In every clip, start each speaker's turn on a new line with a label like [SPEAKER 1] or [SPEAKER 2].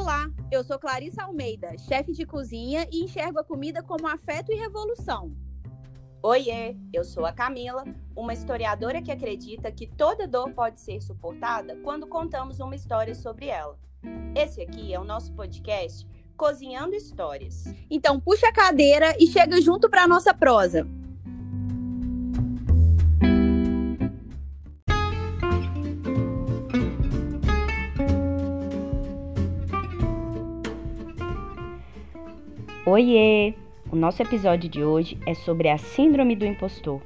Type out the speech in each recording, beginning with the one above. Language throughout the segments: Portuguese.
[SPEAKER 1] Olá, eu sou Clarissa Almeida, chefe de cozinha e enxergo a comida como afeto e revolução.
[SPEAKER 2] Oiê, eu sou a Camila, uma historiadora que acredita que toda dor pode ser suportada quando contamos uma história sobre ela. Esse aqui é o nosso podcast Cozinhando Histórias.
[SPEAKER 1] Então puxa a cadeira e chega junto para a nossa prosa.
[SPEAKER 3] Oiê! O nosso episódio de hoje é sobre a Síndrome do Impostor.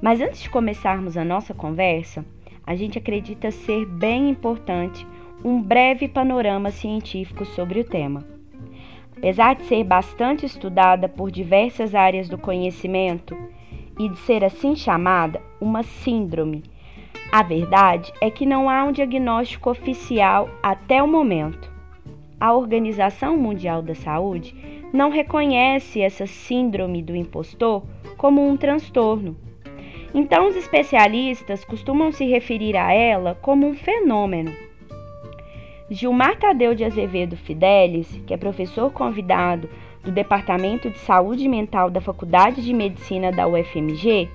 [SPEAKER 3] Mas antes de começarmos a nossa conversa, a gente acredita ser bem importante um breve panorama científico sobre o tema. Apesar de ser bastante estudada por diversas áreas do conhecimento e de ser assim chamada uma síndrome, a verdade é que não há um diagnóstico oficial até o momento. A Organização Mundial da Saúde não reconhece essa síndrome do impostor como um transtorno. Então, os especialistas costumam se referir a ela como um fenômeno. Gilmar Tadeu de Azevedo Fidelis, que é professor convidado do Departamento de Saúde Mental da Faculdade de Medicina da UFMG,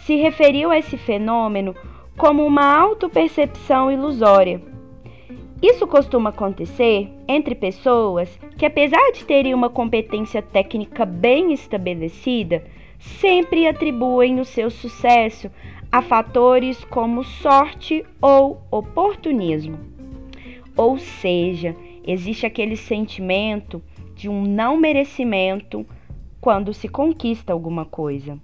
[SPEAKER 3] se referiu a esse fenômeno como uma autopercepção ilusória isso costuma acontecer entre pessoas que, apesar de terem uma competência técnica bem estabelecida, sempre atribuem o seu sucesso a fatores como sorte ou oportunismo. Ou seja, existe aquele sentimento de um não merecimento quando se conquista alguma coisa.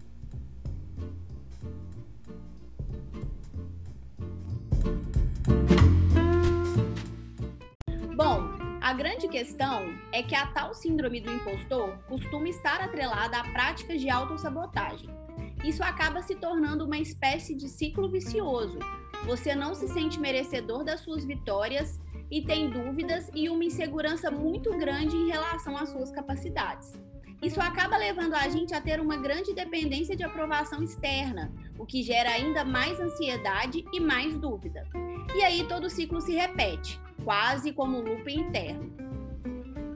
[SPEAKER 1] A grande questão é que a tal síndrome do impostor costuma estar atrelada a práticas de autossabotagem. Isso acaba se tornando uma espécie de ciclo vicioso. Você não se sente merecedor das suas vitórias e tem dúvidas e uma insegurança muito grande em relação às suas capacidades. Isso acaba levando a gente a ter uma grande dependência de aprovação externa, o que gera ainda mais ansiedade e mais dúvida. E aí todo o ciclo se repete quase como um loop interno.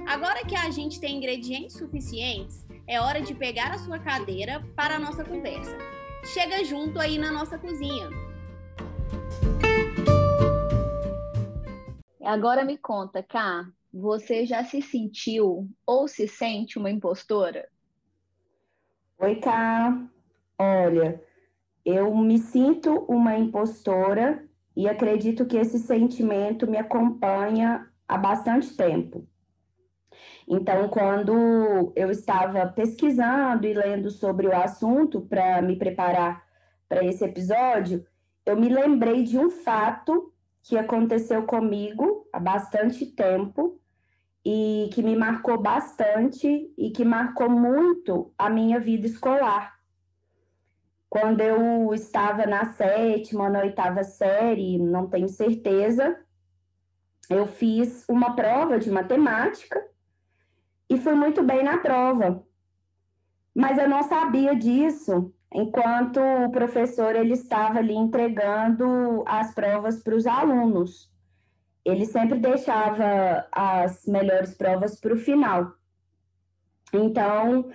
[SPEAKER 1] Agora que a gente tem ingredientes suficientes, é hora de pegar a sua cadeira para a nossa conversa. Chega junto aí na nossa cozinha.
[SPEAKER 4] Agora me conta, Cá, você já se sentiu ou se sente uma impostora?
[SPEAKER 5] Oi, Cá. Olha, eu me sinto uma impostora e acredito que esse sentimento me acompanha há bastante tempo. Então, quando eu estava pesquisando e lendo sobre o assunto para me preparar para esse episódio, eu me lembrei de um fato que aconteceu comigo há bastante tempo e que me marcou bastante e que marcou muito a minha vida escolar. Quando eu estava na sétima, na oitava série, não tenho certeza, eu fiz uma prova de matemática e fui muito bem na prova. Mas eu não sabia disso enquanto o professor ele estava ali entregando as provas para os alunos. Ele sempre deixava as melhores provas para o final. Então,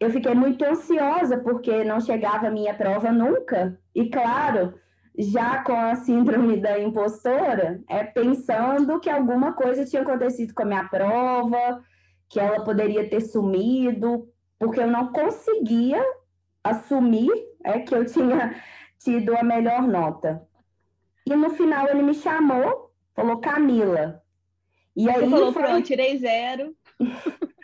[SPEAKER 5] eu fiquei muito ansiosa porque não chegava a minha prova nunca. E claro, já com a síndrome da impostora, é pensando que alguma coisa tinha acontecido com a minha prova, que ela poderia ter sumido, porque eu não conseguia assumir é, que eu tinha tido a melhor nota. E no final ele me chamou, falou Camila.
[SPEAKER 4] E aí Você falou, foi... pronto, tirei zero.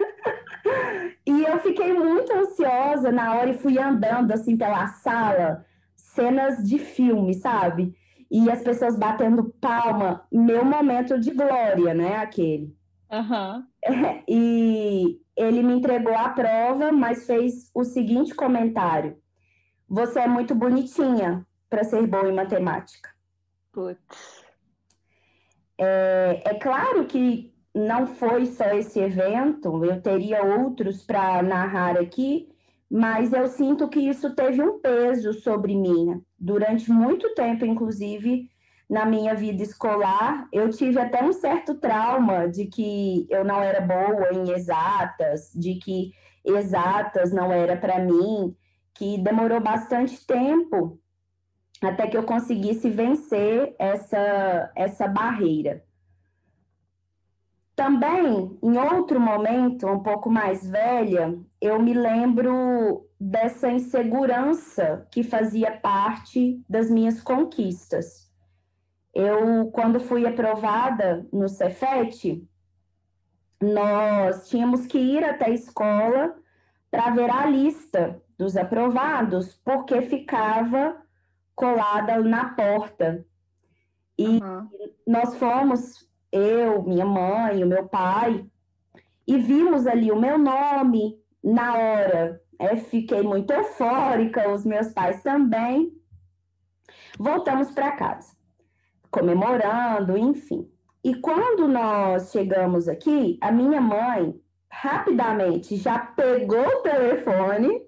[SPEAKER 5] E eu fiquei muito ansiosa na hora e fui andando assim pela sala, cenas de filme, sabe? E as pessoas batendo palma, meu momento de glória, né? Aquele.
[SPEAKER 4] Uhum.
[SPEAKER 5] E ele me entregou a prova, mas fez o seguinte comentário: Você é muito bonitinha para ser boa em matemática.
[SPEAKER 4] Putz.
[SPEAKER 5] É, é claro que não foi só esse evento, eu teria outros para narrar aqui, mas eu sinto que isso teve um peso sobre mim. Durante muito tempo, inclusive na minha vida escolar, eu tive até um certo trauma de que eu não era boa em exatas, de que exatas não era para mim, que demorou bastante tempo até que eu conseguisse vencer essa, essa barreira. Também, em outro momento, um pouco mais velha, eu me lembro dessa insegurança que fazia parte das minhas conquistas. Eu, quando fui aprovada no Cefet, nós tínhamos que ir até a escola para ver a lista dos aprovados, porque ficava colada na porta. E uhum. nós fomos, eu, minha mãe, o meu pai, e vimos ali o meu nome na hora. É, fiquei muito eufórica, os meus pais também. Voltamos para casa, comemorando, enfim. E quando nós chegamos aqui, a minha mãe rapidamente já pegou o telefone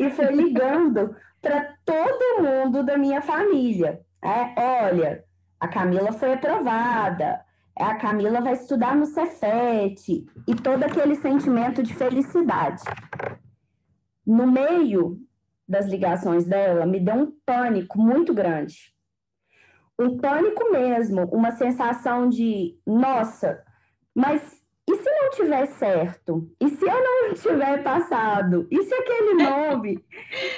[SPEAKER 5] e foi ligando para todo mundo da minha família. É, olha, a Camila foi aprovada, a Camila vai estudar no Cefet, e todo aquele sentimento de felicidade. No meio das ligações dela, me deu um pânico muito grande. Um pânico mesmo, uma sensação de, nossa, mas se não tiver certo? E se eu não tiver passado? E se aquele nome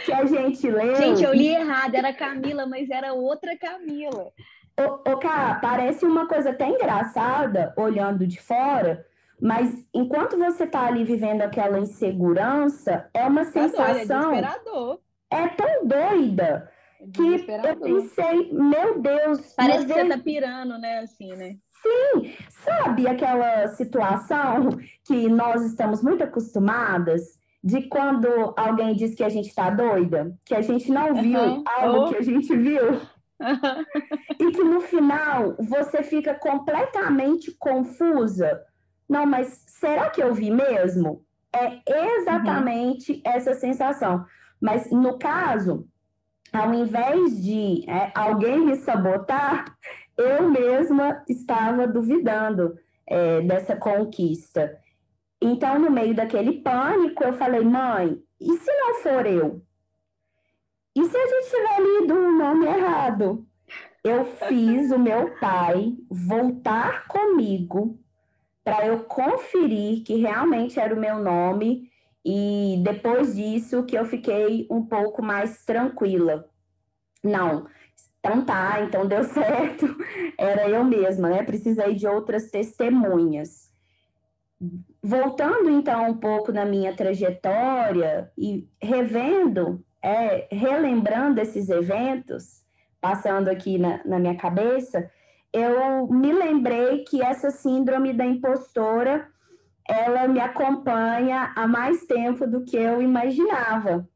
[SPEAKER 5] que a gente leu.
[SPEAKER 1] Gente, eu li errado, era Camila, mas era outra Camila.
[SPEAKER 5] Ô, ô Cá, parece uma coisa até engraçada olhando de fora, mas enquanto você tá ali vivendo aquela insegurança, é uma sensação.
[SPEAKER 1] É,
[SPEAKER 5] é tão doida é que eu pensei, meu Deus.
[SPEAKER 1] Parece que você tá pirando, né? Assim, né?
[SPEAKER 5] Sim, sabe aquela situação que nós estamos muito acostumadas de quando alguém diz que a gente está doida, que a gente não viu uhum. algo oh. que a gente viu. E que no final você fica completamente confusa. Não, mas será que eu vi mesmo? É exatamente uhum. essa sensação. Mas no caso, ao invés de é, alguém me sabotar, eu mesma estava duvidando é, dessa conquista. Então, no meio daquele pânico, eu falei, mãe, e se não for eu? E se a gente tiver lido o nome errado? Eu fiz o meu pai voltar comigo para eu conferir que realmente era o meu nome e depois disso que eu fiquei um pouco mais tranquila. Não, então tá, então deu certo, era eu mesma, né? Precisei de outras testemunhas. Voltando então um pouco na minha trajetória e revendo, é, relembrando esses eventos, passando aqui na, na minha cabeça, eu me lembrei que essa síndrome da impostora ela me acompanha há mais tempo do que eu imaginava.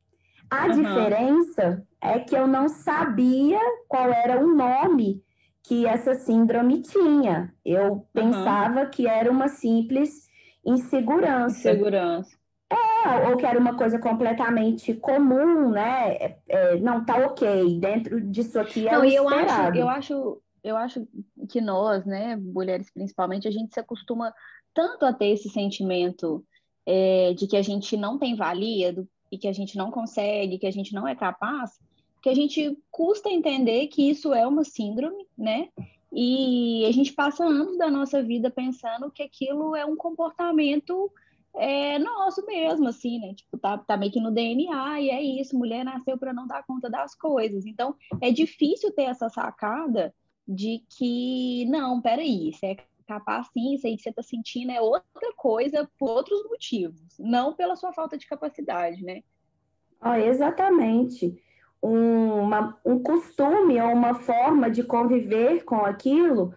[SPEAKER 5] A uhum. diferença é que eu não sabia qual era o nome que essa síndrome tinha. Eu pensava uhum. que era uma simples insegurança.
[SPEAKER 1] Insegurança.
[SPEAKER 5] É, ou que era uma coisa completamente comum, né? É, é, não, tá ok, dentro disso aqui é não, o eu
[SPEAKER 1] acho, eu acho, eu acho que nós, né, mulheres principalmente, a gente se acostuma tanto a ter esse sentimento é, de que a gente não tem valia do, e que a gente não consegue, que a gente não é capaz, que a gente custa entender que isso é uma síndrome, né? E a gente passa anos da nossa vida pensando que aquilo é um comportamento é, nosso mesmo, assim, né? Tipo, tá, tá meio que no DNA e é isso, mulher nasceu para não dar conta das coisas. Então, é difícil ter essa sacada de que, não, peraí, você é capaz sim, isso aí que você tá sentindo é outra coisa por outros motivos, não pela sua falta de capacidade, né?
[SPEAKER 5] Ah, exatamente uma, um costume ou uma forma de conviver com aquilo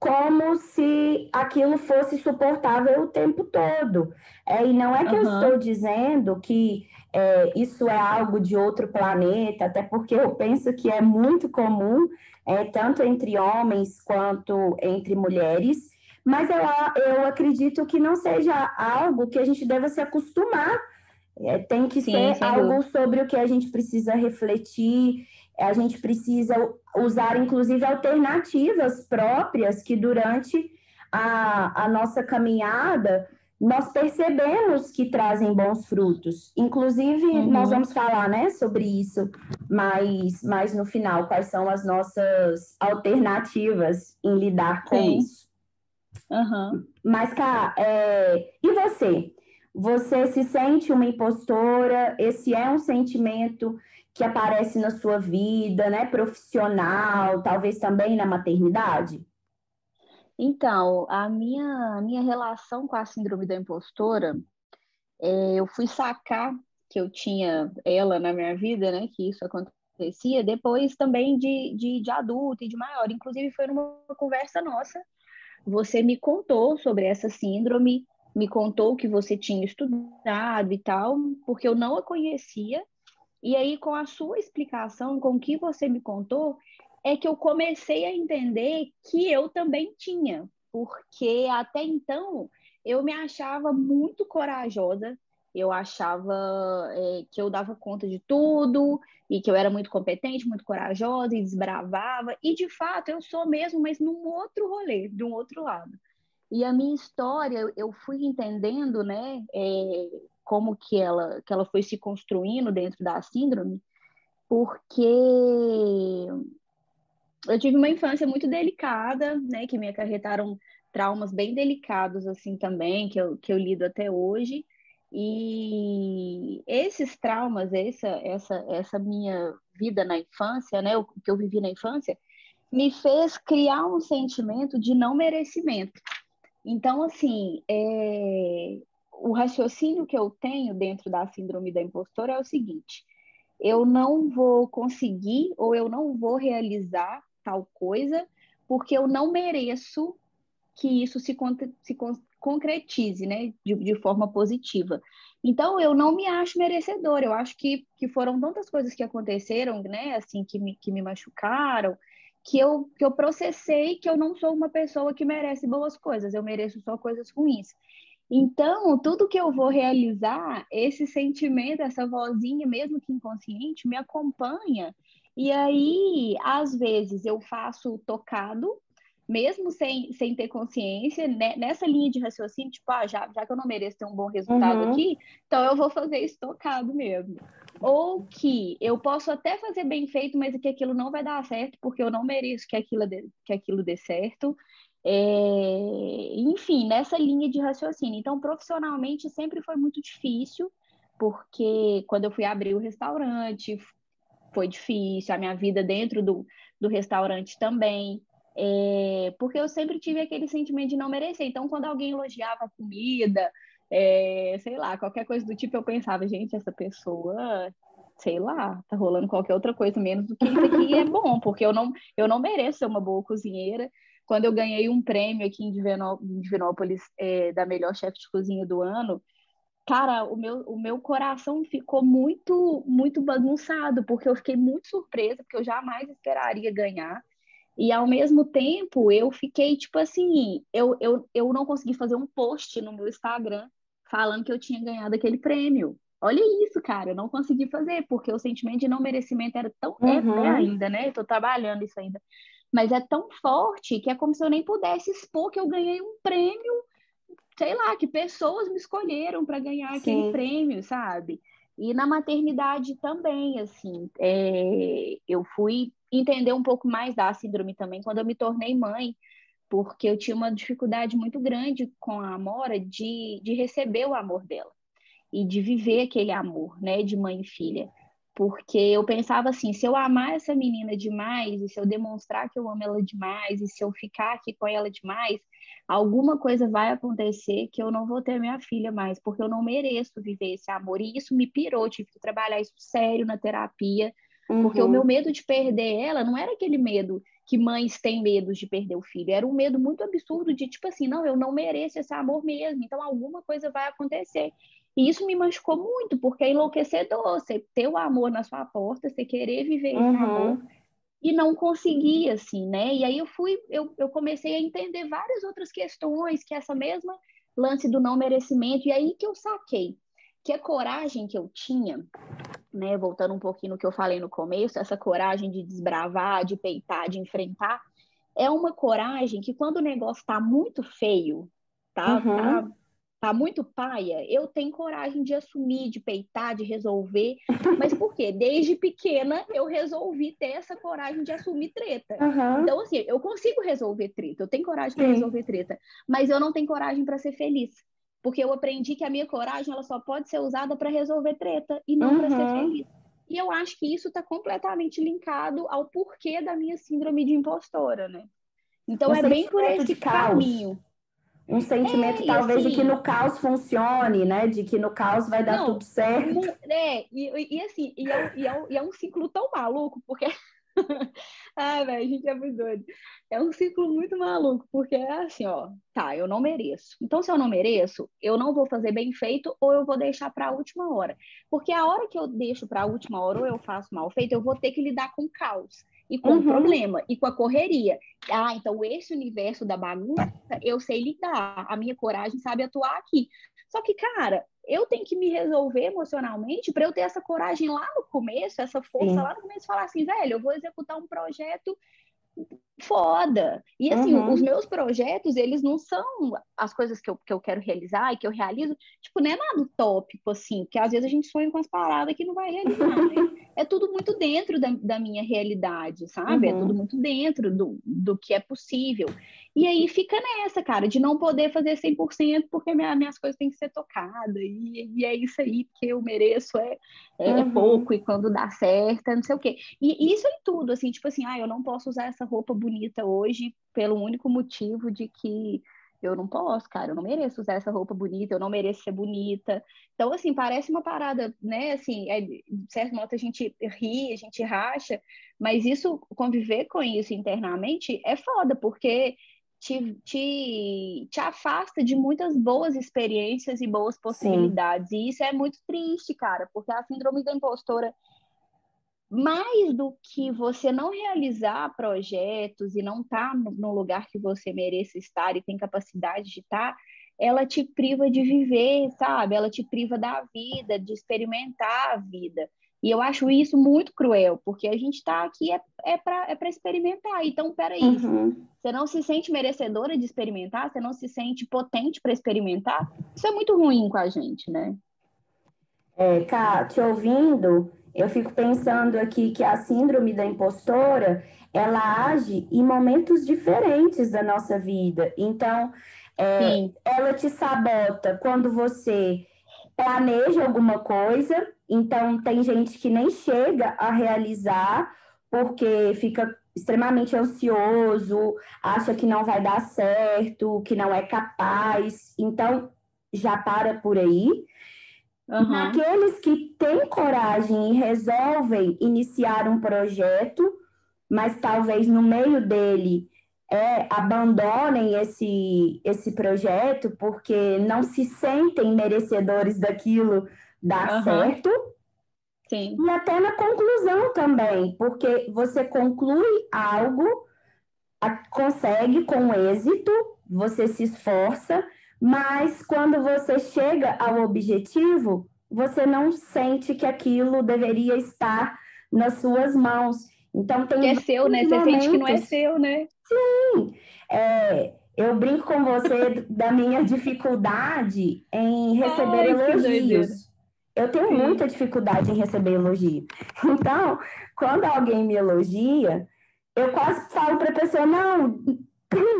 [SPEAKER 5] como se aquilo fosse suportável o tempo todo. É, e não é que uhum. eu estou dizendo que é, isso é algo de outro planeta, até porque eu penso que é muito comum, é, tanto entre homens quanto entre mulheres, mas eu, eu acredito que não seja algo que a gente deva se acostumar tem que Sim, ser algo sobre o que a gente precisa refletir, a gente precisa usar, inclusive, alternativas próprias que durante a, a nossa caminhada nós percebemos que trazem bons frutos. Inclusive, uhum. nós vamos falar né, sobre isso mais, mais no final, quais são as nossas alternativas em lidar com Sim. isso.
[SPEAKER 1] Uhum.
[SPEAKER 5] Mas, cá, é... e você? Você se sente uma impostora? Esse é um sentimento que aparece na sua vida, né? Profissional, talvez também na maternidade?
[SPEAKER 1] Então, a minha, a minha relação com a síndrome da impostora, é, eu fui sacar que eu tinha ela na minha vida, né? Que isso acontecia depois também de, de, de adulto e de maior. Inclusive, foi numa conversa nossa. Você me contou sobre essa síndrome, me contou que você tinha estudado e tal, porque eu não a conhecia. E aí, com a sua explicação, com o que você me contou, é que eu comecei a entender que eu também tinha, porque até então eu me achava muito corajosa, eu achava é, que eu dava conta de tudo e que eu era muito competente, muito corajosa e desbravava, e de fato eu sou mesmo, mas num outro rolê, de um outro lado. E a minha história, eu fui entendendo, né, é, como que ela, que ela foi se construindo dentro da síndrome, porque eu tive uma infância muito delicada, né, que me acarretaram traumas bem delicados assim também, que eu, que eu lido até hoje. E esses traumas, essa, essa, essa minha vida na infância, né, o que eu vivi na infância, me fez criar um sentimento de não merecimento. Então, assim, é... o raciocínio que eu tenho dentro da síndrome da impostora é o seguinte: eu não vou conseguir ou eu não vou realizar tal coisa, porque eu não mereço que isso se, se concretize, né, de, de, forma positiva. Então, eu não me acho merecedora, eu acho que, que foram tantas coisas que aconteceram, né, assim, que me, que me machucaram, que eu, que eu processei que eu não sou uma pessoa que merece boas coisas, eu mereço só coisas ruins. Então, tudo que eu vou realizar, esse sentimento, essa vozinha, mesmo que inconsciente, me acompanha e aí, às vezes, eu faço tocado, mesmo sem, sem ter consciência, né? nessa linha de raciocínio, tipo, ah, já, já que eu não mereço ter um bom resultado uhum. aqui, então eu vou fazer isso tocado mesmo. Ou que eu posso até fazer bem feito, mas que aquilo não vai dar certo, porque eu não mereço que aquilo dê, que aquilo dê certo. É... Enfim, nessa linha de raciocínio. Então, profissionalmente, sempre foi muito difícil, porque quando eu fui abrir o restaurante, foi difícil, a minha vida dentro do, do restaurante também, é, porque eu sempre tive aquele sentimento de não merecer. Então, quando alguém elogiava a comida, é, sei lá, qualquer coisa do tipo, eu pensava, gente, essa pessoa, sei lá, tá rolando qualquer outra coisa menos do que isso aqui é bom, porque eu não, eu não mereço ser uma boa cozinheira. Quando eu ganhei um prêmio aqui em Divinópolis é, da melhor chefe de cozinha do ano, cara, o meu, o meu coração ficou muito, muito bagunçado, porque eu fiquei muito surpresa, porque eu jamais esperaria ganhar. E ao mesmo tempo, eu fiquei tipo assim, eu, eu, eu não consegui fazer um post no meu Instagram falando que eu tinha ganhado aquele prêmio. Olha isso, cara, eu não consegui fazer, porque o sentimento de não merecimento era tão. É, é uhum. Ainda, né? Eu tô trabalhando isso ainda. Mas é tão forte que é como se eu nem pudesse expor que eu ganhei um prêmio sei lá, que pessoas me escolheram para ganhar Sim. aquele prêmio, sabe? E na maternidade também, assim, é, eu fui entender um pouco mais da síndrome também quando eu me tornei mãe, porque eu tinha uma dificuldade muito grande com a Amora de, de receber o amor dela e de viver aquele amor, né, de mãe e filha. Porque eu pensava assim, se eu amar essa menina demais, e se eu demonstrar que eu amo ela demais, e se eu ficar aqui com ela demais, alguma coisa vai acontecer que eu não vou ter minha filha mais, porque eu não mereço viver esse amor. E isso me pirou, tive que trabalhar isso sério na terapia, uhum. porque o meu medo de perder ela não era aquele medo que mães têm medo de perder o filho, era um medo muito absurdo de tipo assim, não, eu não mereço esse amor mesmo, então alguma coisa vai acontecer. E isso me machucou muito, porque é enlouquecedor você ter o amor na sua porta, você querer viver uhum. esse amor e não conseguir, assim, né? E aí eu fui, eu, eu comecei a entender várias outras questões, que essa mesma lance do não merecimento, e aí que eu saquei que a coragem que eu tinha né, voltando um pouquinho no que eu falei no começo, essa coragem de desbravar, de peitar, de enfrentar, é uma coragem que quando o negócio tá muito feio, tá, uhum. tá, tá, muito paia, eu tenho coragem de assumir, de peitar, de resolver. Mas por quê? Desde pequena eu resolvi ter essa coragem de assumir treta. Uhum. Então, assim, eu consigo resolver treta, eu tenho coragem para resolver treta, mas eu não tenho coragem para ser feliz. Porque eu aprendi que a minha coragem ela só pode ser usada para resolver treta e não uhum. para ser feliz. E eu acho que isso está completamente linkado ao porquê da minha síndrome de impostora, né? Então um é bem por esse caminho.
[SPEAKER 5] Um sentimento, é, talvez, assim, de que no caos funcione, né? De que no caos vai dar não, tudo certo.
[SPEAKER 1] É, e, e assim, e é, e, é, e é um ciclo tão maluco, porque Ai, velho, a gente é muito doido. É um ciclo muito maluco, porque é assim, ó, tá, eu não mereço. Então, se eu não mereço, eu não vou fazer bem feito ou eu vou deixar para a última hora. Porque a hora que eu deixo para a última hora ou eu faço mal feito, eu vou ter que lidar com o caos e com uhum. o problema e com a correria. Ah, então esse universo da bagunça eu sei lidar, a minha coragem sabe atuar aqui. Só que, cara, eu tenho que me resolver emocionalmente para eu ter essa coragem lá no começo, essa força Sim. lá no começo, falar assim, velho, eu vou executar um projeto foda. E assim, uhum. os meus projetos, eles não são as coisas que eu, que eu quero realizar e que eu realizo, tipo, não é nada utópico, assim, porque às vezes a gente sonha com as paradas que não vai realizar, né? É tudo muito dentro da, da minha realidade, sabe? É uhum. É tudo muito dentro do, do que é possível. E aí fica nessa, cara, de não poder fazer 100% porque minha, minhas coisas têm que ser tocadas. E, e é isso aí, porque eu mereço, é, é, uhum. pouco, e quando dá certo, é não sei o quê. E isso em tudo, assim, tipo assim, ah, eu não posso usar essa roupa bonita hoje pelo único motivo de que eu não posso, cara, eu não mereço usar essa roupa bonita, eu não mereço ser bonita. Então, assim, parece uma parada, né? Assim, é, de certo modo a gente ri, a gente racha, mas isso, conviver com isso internamente é foda, porque te, te, te afasta de muitas boas experiências e boas possibilidades. Sim. E isso é muito triste, cara, porque a síndrome da impostora, mais do que você não realizar projetos e não estar tá no lugar que você merece estar e tem capacidade de estar, tá, ela te priva de viver, sabe? Ela te priva da vida, de experimentar a vida. E eu acho isso muito cruel, porque a gente está aqui é, é para é experimentar. Então, peraí, uhum. você não se sente merecedora de experimentar? Você não se sente potente para experimentar? Isso é muito ruim com a gente, né?
[SPEAKER 5] É, Cá, te ouvindo, eu fico pensando aqui que a síndrome da impostora, ela age em momentos diferentes da nossa vida. Então, é, ela te sabota quando você planeja alguma coisa, então tem gente que nem chega a realizar porque fica extremamente ansioso, acha que não vai dar certo, que não é capaz, então já para por aí. Uhum. Aqueles que têm coragem e resolvem iniciar um projeto, mas talvez no meio dele é, abandonem esse, esse projeto porque não se sentem merecedores daquilo dar uhum. certo.
[SPEAKER 1] Sim.
[SPEAKER 5] E até na conclusão também, porque você conclui algo, a, consegue com êxito, você se esforça, mas quando você chega ao objetivo, você não sente que aquilo deveria estar nas suas mãos. Então tem
[SPEAKER 1] que é seu, né? Você sente que não é seu, né?
[SPEAKER 5] Sim. É, eu brinco com você da minha dificuldade em receber Ai, elogios. Eu tenho Sim. muita dificuldade em receber elogio. Então, quando alguém me elogia, eu quase falo para a pessoa: não,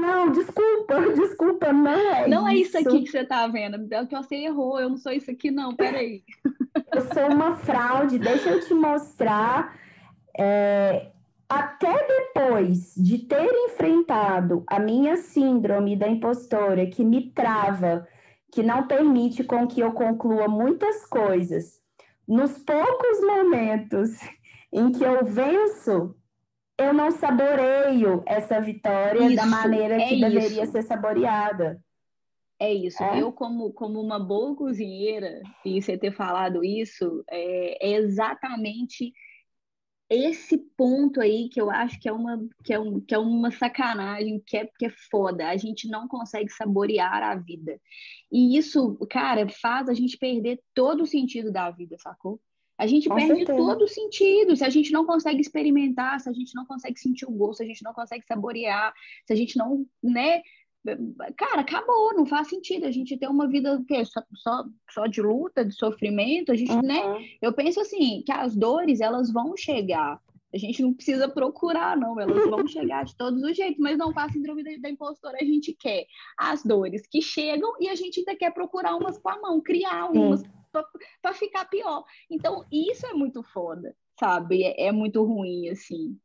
[SPEAKER 5] não, desculpa, desculpa, não é
[SPEAKER 1] Não
[SPEAKER 5] isso.
[SPEAKER 1] é isso aqui que você está vendo. É que você errou, eu não sou isso aqui, não, peraí.
[SPEAKER 5] Eu sou uma fraude, deixa eu te mostrar. É, até depois de ter enfrentado a minha síndrome da impostora, que me trava, que não permite com que eu conclua muitas coisas, nos poucos momentos em que eu venço, eu não saboreio essa vitória isso, da maneira que é deveria ser saboreada.
[SPEAKER 1] É isso. É? Eu, como, como uma boa cozinheira, e você ter falado isso, é, é exatamente esse ponto aí que eu acho que é uma, que é um, que é uma sacanagem, que é, que é foda. A gente não consegue saborear a vida. E isso, cara, faz a gente perder todo o sentido da vida, sacou? A gente
[SPEAKER 5] Com
[SPEAKER 1] perde
[SPEAKER 5] certeza.
[SPEAKER 1] todo o sentido. Se a gente não consegue experimentar, se a gente não consegue sentir o gosto, se a gente não consegue saborear, se a gente não, né? Cara, acabou, não faz sentido a gente ter uma vida o quê? Só, só, só de luta, de sofrimento. A gente, né?
[SPEAKER 5] Uhum.
[SPEAKER 1] Eu penso assim, que as dores, elas vão chegar. A gente não precisa procurar, não. Elas vão chegar de todos os jeitos, mas não com a síndrome da, da impostora. A gente quer as dores que chegam e a gente ainda quer procurar umas com a mão, criar umas para ficar pior. Então, isso é muito foda, sabe? É, é muito ruim, assim.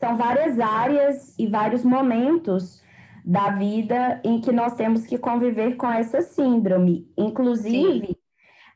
[SPEAKER 5] São várias áreas e vários momentos da vida em que nós temos que conviver com essa síndrome. Inclusive,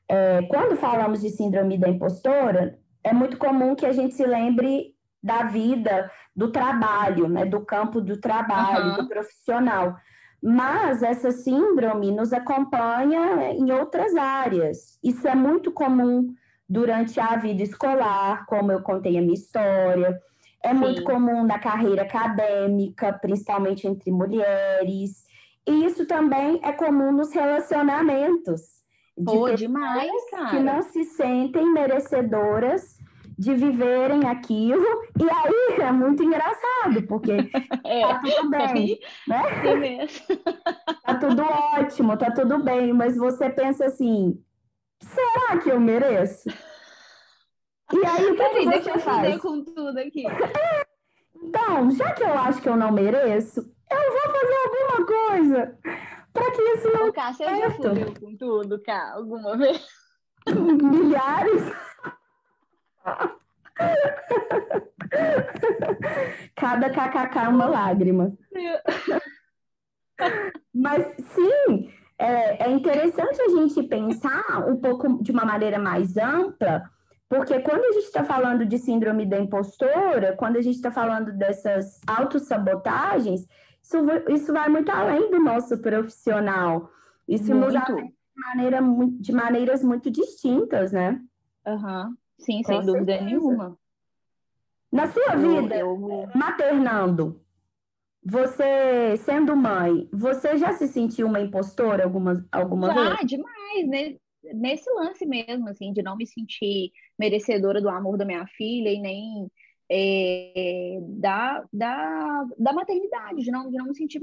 [SPEAKER 5] é, quando falamos de síndrome da impostora, é muito comum que a gente se lembre da vida, do trabalho, né, do campo do trabalho,
[SPEAKER 1] Aham.
[SPEAKER 5] do profissional. Mas essa síndrome nos acompanha em outras áreas. Isso é muito comum durante a vida escolar, como eu contei a minha história. É muito
[SPEAKER 1] Sim.
[SPEAKER 5] comum na carreira acadêmica, principalmente entre mulheres. E isso também é comum nos relacionamentos. De
[SPEAKER 1] Pô, demais,
[SPEAKER 5] que
[SPEAKER 1] cara.
[SPEAKER 5] não se sentem merecedoras de viverem aquilo. E aí é muito engraçado, porque
[SPEAKER 1] É,
[SPEAKER 5] tá tudo bem, né?
[SPEAKER 1] é mesmo.
[SPEAKER 5] Tá tudo ótimo, tá tudo bem, mas você pensa assim: será que eu mereço? E aí, o que, que
[SPEAKER 1] Peraí, deixa
[SPEAKER 5] você faz?
[SPEAKER 1] com tudo aqui.
[SPEAKER 5] Então, já que eu acho que eu não mereço, eu vou fazer alguma coisa para que isso não
[SPEAKER 1] Ô, Cá, você já fudeu com tudo, Cá, alguma vez?
[SPEAKER 5] milhares. Cada kkk é uma lágrima. Mas sim, é, é interessante a gente pensar um pouco de uma maneira mais ampla, porque quando a gente está falando de síndrome da impostora, quando a gente está falando dessas autossabotagens, isso, vai- isso vai muito além do nosso profissional. Isso nos
[SPEAKER 1] Muito.
[SPEAKER 5] afeta de, maneira, de maneiras muito distintas, né?
[SPEAKER 1] Aham. Sim,
[SPEAKER 5] Com
[SPEAKER 1] sem dúvida
[SPEAKER 5] certeza.
[SPEAKER 1] nenhuma.
[SPEAKER 5] Na sua
[SPEAKER 1] Eu,
[SPEAKER 5] vida,
[SPEAKER 1] eu,
[SPEAKER 5] maternando, você sendo mãe, você já se sentiu uma impostora alguma, alguma vez?
[SPEAKER 1] Já, demais, né? Nesse lance mesmo, assim, de não me sentir merecedora do amor da minha filha e nem é, da, da, da maternidade, de não, de não me sentir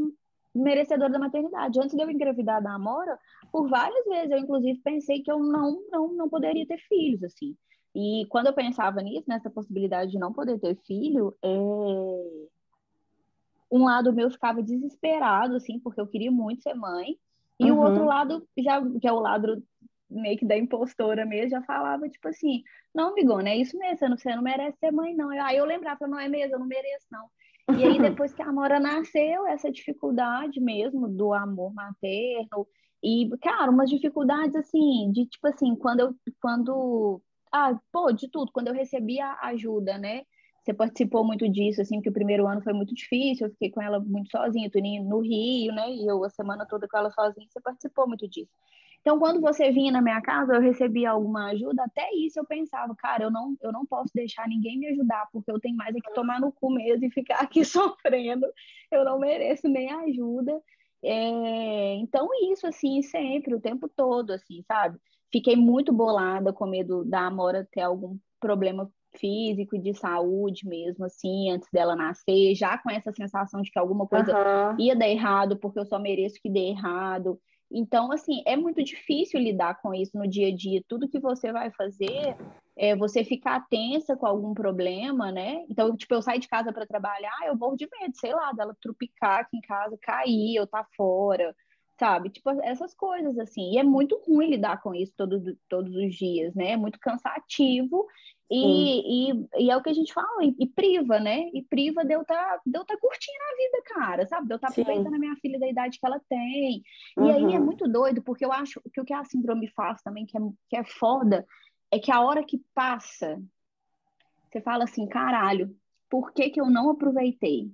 [SPEAKER 1] merecedora da maternidade. Antes de eu engravidar da Amora, por várias vezes eu, inclusive, pensei que eu não, não, não poderia ter filhos, assim. E quando eu pensava nisso, nessa possibilidade de não poder ter filho, é, um lado meu ficava desesperado, assim, porque eu queria muito ser mãe. E o
[SPEAKER 5] Uhum.
[SPEAKER 1] outro lado, já, que é o lado meio que da impostora mesmo, já falava, tipo assim, não, Bigona, é isso mesmo, você não, você não merece ser mãe, não. Aí eu lembrava, não é mesmo, eu não mereço, não. E aí, depois que a Amora nasceu, essa dificuldade mesmo do amor materno, e, cara, umas dificuldades, assim, de, tipo assim, quando eu, quando, ah, pô, de tudo, quando eu recebi a ajuda, né, você participou muito disso, assim, porque o primeiro ano foi muito difícil, eu fiquei com ela muito sozinha, Tuninho no Rio, né, e eu a semana toda com ela sozinha, você participou muito disso. Então, quando você vinha na minha casa, eu recebia alguma ajuda, até isso eu pensava, cara, eu não, eu não posso deixar ninguém me ajudar, porque eu tenho mais é que tomar no cu mesmo e ficar aqui sofrendo, eu não mereço nem ajuda. É, então, isso, assim, sempre, o tempo todo, assim, sabe? Fiquei muito bolada com medo da Amora ter algum problema físico, de saúde mesmo, assim, antes dela nascer, já com essa sensação de que alguma coisa
[SPEAKER 5] Aham.
[SPEAKER 1] ia dar errado, porque eu só mereço que dê errado. Então, assim, é muito difícil lidar com isso no dia a dia. Tudo que você vai fazer é você ficar tensa com algum problema, né? Então, tipo, eu saio de casa para trabalhar, eu morro de medo, sei lá, dela trupicar aqui em casa, cair, eu tá fora, sabe? Tipo, essas coisas, assim. E é muito ruim lidar com isso todo, todos os dias, né? É muito cansativo. E, e, e é o que a gente fala, e, e priva, né? E priva de eu tá, eu tá curtindo a vida, cara, sabe? De eu tá
[SPEAKER 5] Sim.
[SPEAKER 1] aproveitando a minha filha da idade que ela tem. E aí é
[SPEAKER 5] Uhum.
[SPEAKER 1] muito doido, porque eu acho que o que a síndrome faz também, que é, que é foda, é que a hora que passa, você fala assim, caralho, por que que eu não aproveitei?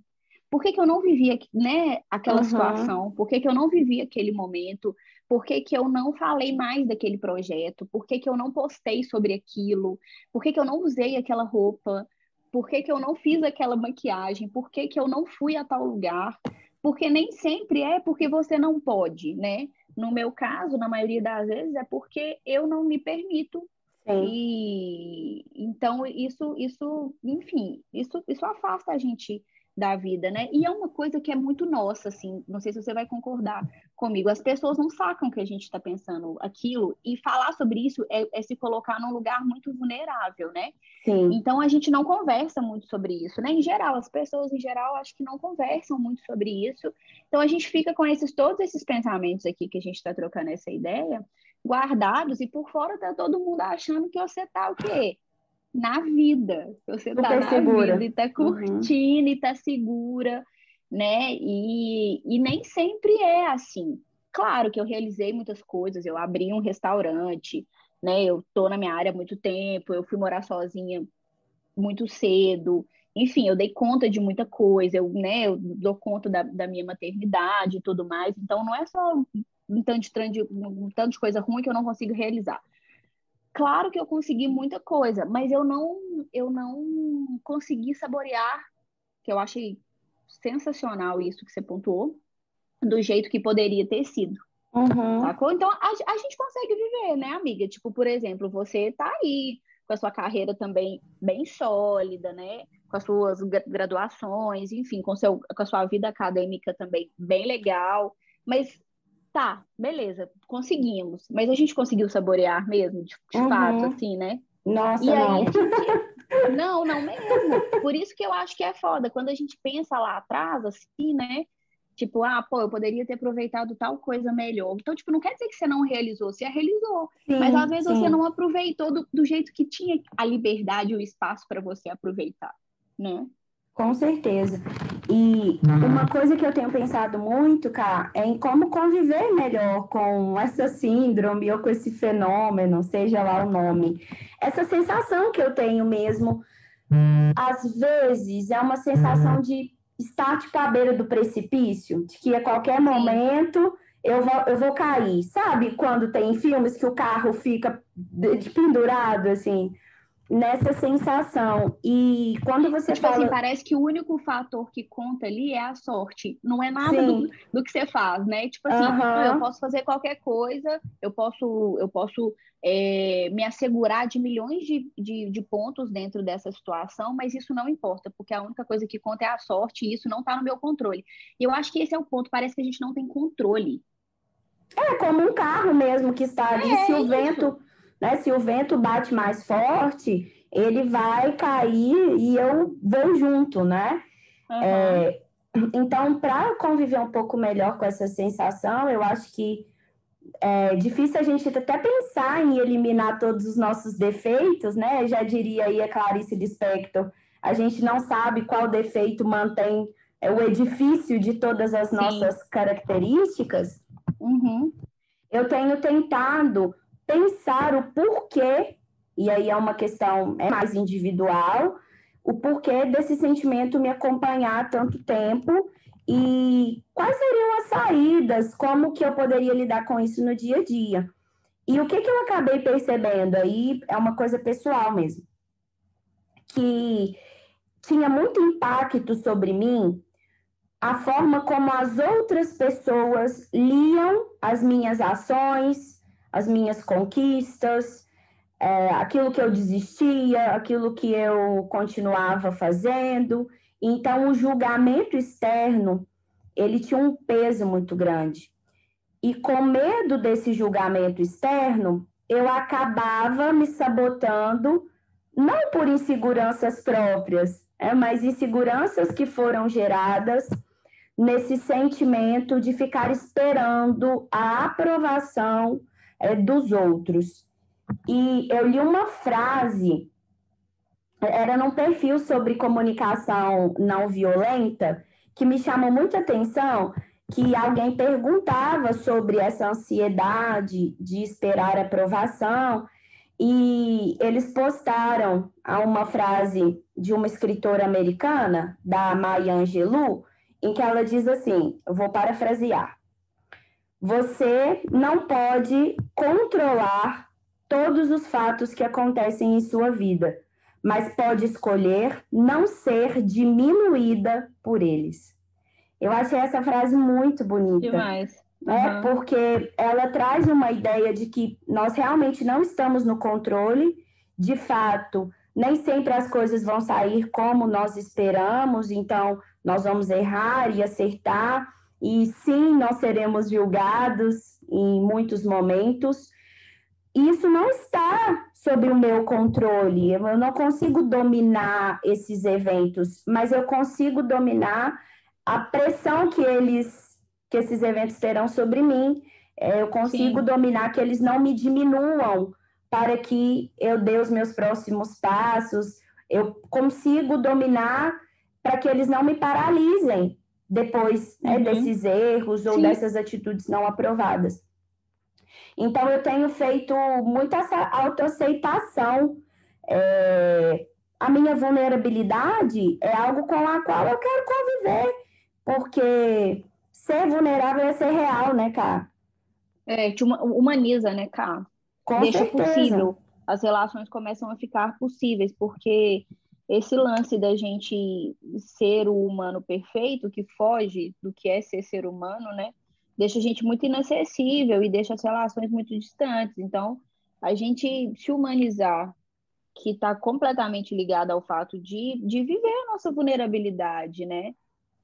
[SPEAKER 1] Por que que eu não vivi né, aquela
[SPEAKER 5] Uhum.
[SPEAKER 1] situação? Por que que eu não vivi aquele momento? Por que que eu não falei mais daquele projeto? Por que que eu não postei sobre aquilo? Por que que eu não usei aquela roupa? Por que que eu não fiz aquela maquiagem? Por que que eu não fui a tal lugar? Porque nem sempre é porque você não pode, né? No meu caso, na maioria das vezes, é porque eu não me permito Sim. E então isso, isso, enfim, isso, isso afasta a gente da vida, né? E é uma coisa que é muito nossa, assim, não sei se você vai concordar comigo. As pessoas não sacam que a gente está pensando aquilo, e falar sobre isso é, é, se colocar num lugar muito vulnerável, né? Sim. Então a gente não conversa muito sobre isso, né? Em geral, as pessoas em geral acho que não conversam muito sobre isso. Então a gente fica com esses todos esses pensamentos aqui que a gente está trocando essa ideia guardados, e por fora tá todo mundo achando que você tá o quê? Na vida. Você tá na segura. vida e tá uhum. curtindo uhum. e tá segura, né? E, e nem sempre é assim. Claro que eu realizei muitas coisas, eu abri um restaurante, né? Eu tô na minha área há muito tempo, eu fui morar sozinha muito cedo. Enfim, eu dei conta de muita coisa, eu, né, eu dou conta da, da minha maternidade e tudo mais. Então, não é só um tanto de, um tanto de coisa ruim que eu não consigo realizar. Claro que eu consegui muita coisa, mas eu não, eu não consegui saborear, que eu achei sensacional isso que você pontuou, do jeito que poderia ter sido. Uhum. Sacou? Então, a, a gente consegue viver, né, amiga? Tipo, por exemplo, você tá aí com a sua carreira também bem sólida, né? Com as suas graduações, enfim, com, seu, com a sua vida acadêmica também bem legal. Mas tá, beleza, conseguimos. Mas a gente conseguiu saborear mesmo, de, de uhum. fato, assim, né?
[SPEAKER 5] Nossa, e não.
[SPEAKER 1] Aí, não, não mesmo. Por isso que eu acho que é foda. Quando a gente pensa lá atrás, assim, né? Tipo, ah, pô, eu poderia ter aproveitado tal coisa melhor. Então, tipo, não quer dizer que você não realizou, você realizou. Sim, mas às vezes sim. você não aproveitou do, do jeito que tinha a liberdade e o espaço para você aproveitar, né?
[SPEAKER 5] Com certeza. E uma coisa que eu tenho pensado muito, Cá, é em como conviver melhor com essa síndrome ou com esse fenômeno, seja lá o nome. Essa sensação que eu tenho mesmo, às vezes, é uma sensação de estar tipo à beira do precipício, de que a qualquer momento eu vou, eu vou cair. Sabe quando tem filmes que o carro fica de pendurado, assim? Nessa sensação. E quando você
[SPEAKER 1] tipo
[SPEAKER 5] assim,
[SPEAKER 1] fala... assim, parece que o único fator que conta ali é a sorte. Não é nada do, do, que você faz, né? Tipo assim, uhum. eu posso fazer qualquer coisa, eu posso, eu posso é, me assegurar de milhões de, de, de, pontos dentro dessa situação, mas isso não importa, porque a única coisa que conta é a sorte e isso não está no meu controle. E eu acho que esse é o ponto, parece que a gente não tem controle.
[SPEAKER 5] É como um carro mesmo que está ali, é, se o vento né? Se o vento bate mais forte, ele vai cair e eu vou junto, né? Uhum. É, então, para conviver um pouco melhor com essa sensação, eu acho que é difícil a gente até pensar em eliminar todos os nossos defeitos, né? Já diria aí a Clarice Lispector, a gente não sabe qual defeito mantém é, o edifício de todas as Sim. nossas características. Uhum. Eu tenho tentado pensar o porquê, e aí é uma questão é mais individual, o porquê desse sentimento me acompanhar há tanto tempo e quais seriam as saídas, como que eu poderia lidar com isso no dia a dia. E o que, que eu acabei percebendo aí é uma coisa pessoal mesmo, que tinha muito impacto sobre mim a forma como as outras pessoas liam as minhas ações, as minhas conquistas, é, aquilo que eu desistia, aquilo que eu continuava fazendo. Então, o julgamento externo, ele tinha um peso muito grande. E com medo desse julgamento externo, eu acabava me sabotando, não por inseguranças próprias, é, mas inseguranças que foram geradas nesse sentimento de ficar esperando a aprovação é, dos outros. E eu li uma frase, era num perfil sobre comunicação não violenta, que me chamou muita atenção, que alguém perguntava sobre essa ansiedade de esperar aprovação, e eles postaram uma frase de uma escritora americana, da Maya Angelou, em que ela diz assim: eu vou parafrasear. Você não pode controlar todos os fatos que acontecem em sua vida, mas pode escolher não ser diminuída por eles. Eu achei essa frase muito bonita.
[SPEAKER 1] Demais.
[SPEAKER 5] né? Uhum. Porque ela traz uma ideia de que nós realmente não estamos no controle, de fato, nem sempre as coisas vão sair como nós esperamos, então nós vamos errar e acertar, e sim, nós seremos julgados em muitos momentos. Isso não está sob o meu controle, eu não consigo dominar esses eventos, mas eu consigo dominar a pressão que eles que esses eventos terão sobre mim. É, eu consigo Sim. dominar que eles não me diminuam para que eu dê os meus próximos passos. Eu consigo dominar para que eles não me paralisem depois né, uhum. desses erros ou Sim. dessas atitudes não aprovadas. Então, eu tenho feito muita autoaceitação. É, a minha vulnerabilidade é algo com a qual eu quero conviver, porque ser vulnerável é ser real, né, Cá?
[SPEAKER 1] É, te humaniza, né, Cá? Com Deixa certeza. possível. As relações começam a ficar possíveis, porque esse lance da gente ser o humano perfeito, que foge do que é ser ser humano, né? Deixa a gente muito inacessível e deixa as relações muito distantes. Então, a gente se humanizar, que está completamente ligado ao fato de, de viver a nossa vulnerabilidade, né?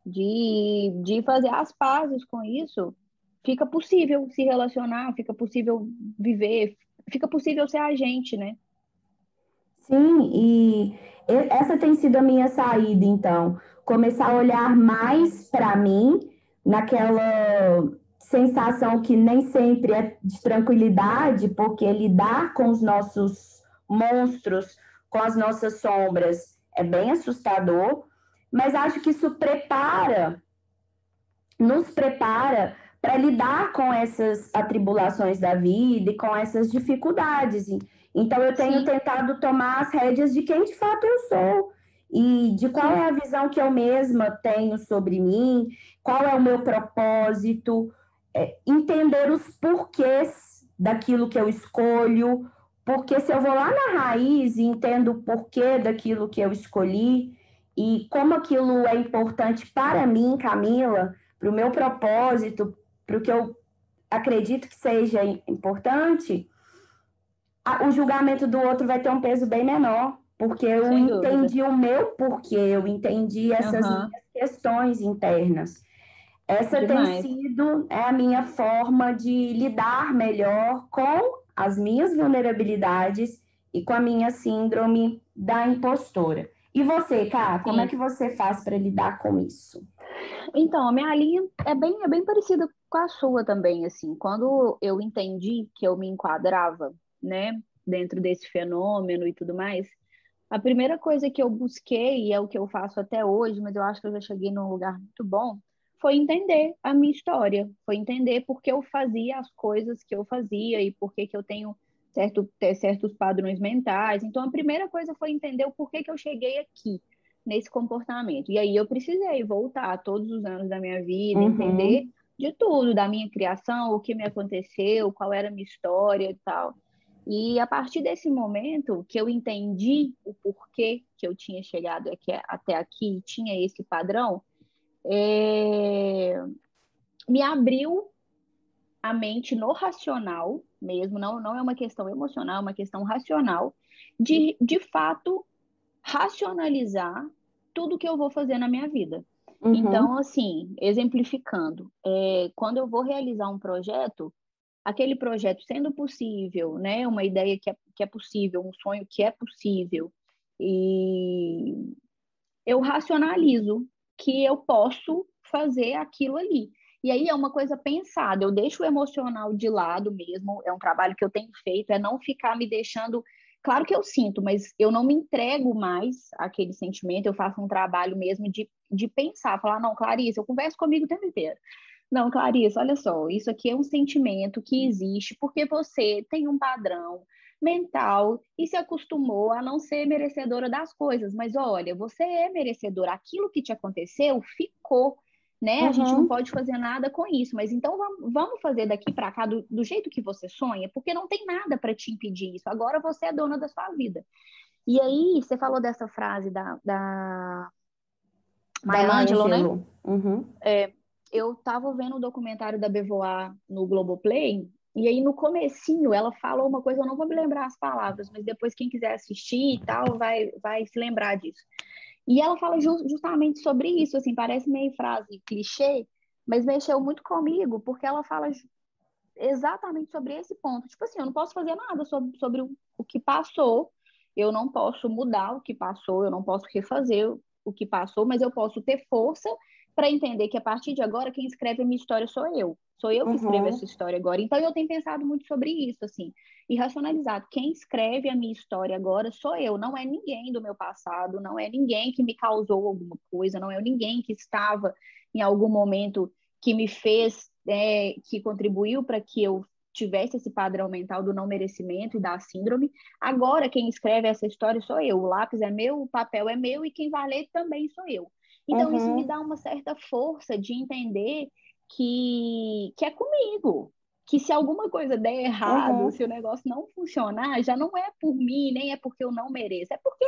[SPEAKER 1] de, de fazer as pazes com isso, fica possível se relacionar, fica possível viver, fica possível ser a gente, né?
[SPEAKER 5] Sim, e essa tem sido a minha saída, então. Começar a olhar mais para mim, naquela sensação que nem sempre é de tranquilidade, porque lidar com os nossos monstros, com as nossas sombras, é bem assustador, mas acho que isso prepara, nos prepara para lidar com essas atribulações da vida e com essas dificuldades. Então, eu tenho Sim. tentado tomar as rédeas de quem de fato eu sou e de qual Sim. é a visão que eu mesma tenho sobre mim, qual é o meu propósito, é, entender os porquês daquilo que eu escolho, porque se eu vou lá na raiz e entendo o porquê daquilo que eu escolhi, e como aquilo é importante para mim, Camila, para o meu propósito, para o que eu acredito que seja importante, o julgamento do outro vai ter um peso bem menor, porque eu Sem entendi dúvida. o meu porquê, eu entendi essas uhum. questões internas. Essa Demais. tem sido é, a minha forma de lidar melhor com as minhas vulnerabilidades e com a minha síndrome da impostora. E você, Cá, como é que você faz para lidar com isso?
[SPEAKER 1] Então, a minha linha é bem, é bem parecida com a sua também, assim. Quando eu entendi que eu me enquadrava, né, dentro desse fenômeno e tudo mais, a primeira coisa que eu busquei, e é o que eu faço até hoje, mas eu acho que eu já cheguei num lugar muito bom, foi entender a minha história, foi entender por que eu fazia as coisas que eu fazia e por que, que eu tenho certo, ter certos padrões mentais. Então, a primeira coisa foi entender o porquê que eu cheguei aqui, nesse comportamento. E aí eu precisei voltar todos os anos da minha vida, uhum. entender de tudo, da minha criação, o que me aconteceu, qual era a minha história e tal. E a partir desse momento que eu entendi o porquê que eu tinha chegado aqui, até aqui, tinha esse padrão, é... me abriu a mente no racional mesmo, não, não é uma questão emocional, é uma questão racional, de, de fato, racionalizar tudo que eu vou fazer na minha vida. Uhum. Então, assim, exemplificando, é, quando eu vou realizar um projeto, aquele projeto sendo possível, né, uma ideia que é, que é possível, um sonho que é possível, e eu racionalizo que eu posso fazer aquilo ali. E aí é uma coisa pensada, eu deixo o emocional de lado mesmo, é um trabalho que eu tenho feito, é não ficar me deixando. Claro que eu sinto, mas eu não me entrego mais àquele sentimento, eu faço um trabalho mesmo de, de pensar, falar, não, Clarice, eu converso comigo o tempo inteiro. Não, Clarice, olha só, isso aqui é um sentimento que existe porque você tem um padrão mental e se acostumou a não ser merecedora das coisas. Mas olha, você é merecedora. Aquilo que te aconteceu ficou né? Uhum. A gente não uhum. pode fazer nada com isso, mas então vamos fazer daqui para cá do, do, jeito que você sonha, porque não tem nada para te impedir isso. Agora você é dona da sua vida. E aí, você falou dessa frase da, da Maya Angelou, né?
[SPEAKER 5] Uhum.
[SPEAKER 1] É, eu estava vendo o documentário da Bevoar no Globoplay, e aí no comecinho ela fala uma coisa, eu não vou me lembrar as palavras, mas depois quem quiser assistir e tal vai, vai se lembrar disso. E ela fala justamente sobre isso, assim, parece meio frase clichê, mas mexeu muito comigo, porque ela fala exatamente sobre esse ponto. Tipo assim, eu não posso fazer nada sobre, sobre o, o que passou, eu não posso mudar o que passou, eu não posso refazer o que passou, mas eu posso ter força para entender que a partir de agora quem escreve a minha história sou eu. Sou eu que uhum. escrevo essa história agora. Então eu tenho pensado muito sobre isso, assim, e racionalizado. Quem escreve a minha história agora sou eu, não é ninguém do meu passado, não é ninguém que me causou alguma coisa, não é ninguém que estava em algum momento que me fez, é, que contribuiu para que eu tivesse esse padrão mental do não merecimento e da síndrome. Agora, quem escreve essa história sou eu. O lápis é meu, o papel é meu e quem vai ler também sou eu. Então, uhum. isso me dá uma certa força de entender que, que é comigo. Que se alguma coisa der errado, uhum. se o negócio não funcionar, já não é por mim, nem é porque eu não mereço, é porque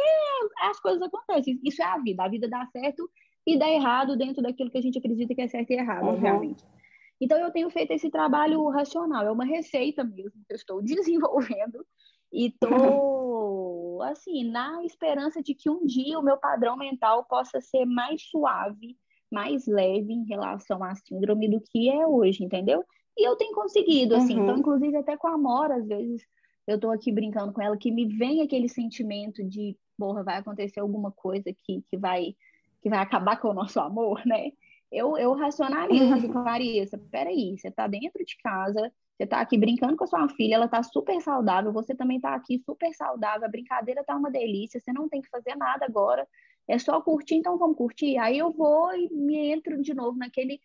[SPEAKER 1] as coisas acontecem. Isso é a vida. A vida dá certo e dá errado dentro daquilo que a gente acredita que é certo e errado, uhum. obviamente. Então, eu tenho feito esse trabalho racional, é uma receita mesmo que eu estou desenvolvendo e estou, assim, na esperança de que um dia o meu padrão mental possa ser mais suave, mais leve em relação à síndrome do que é hoje, entendeu? E eu tenho conseguido, assim, então, uhum. então, inclusive até com a Amora, às vezes, eu estou aqui brincando com ela, que me vem aquele sentimento de, porra, vai acontecer alguma coisa que, que, vai, que vai acabar com o nosso amor, né? eu, eu racionalizo, uhum. Clarissa, peraí, você está dentro de casa, você está aqui brincando com a sua filha, ela está super saudável, você também está aqui super saudável, a brincadeira está uma delícia, você não tem que fazer nada agora, é só curtir, então vamos curtir. Aí eu vou e me entro de novo naquele.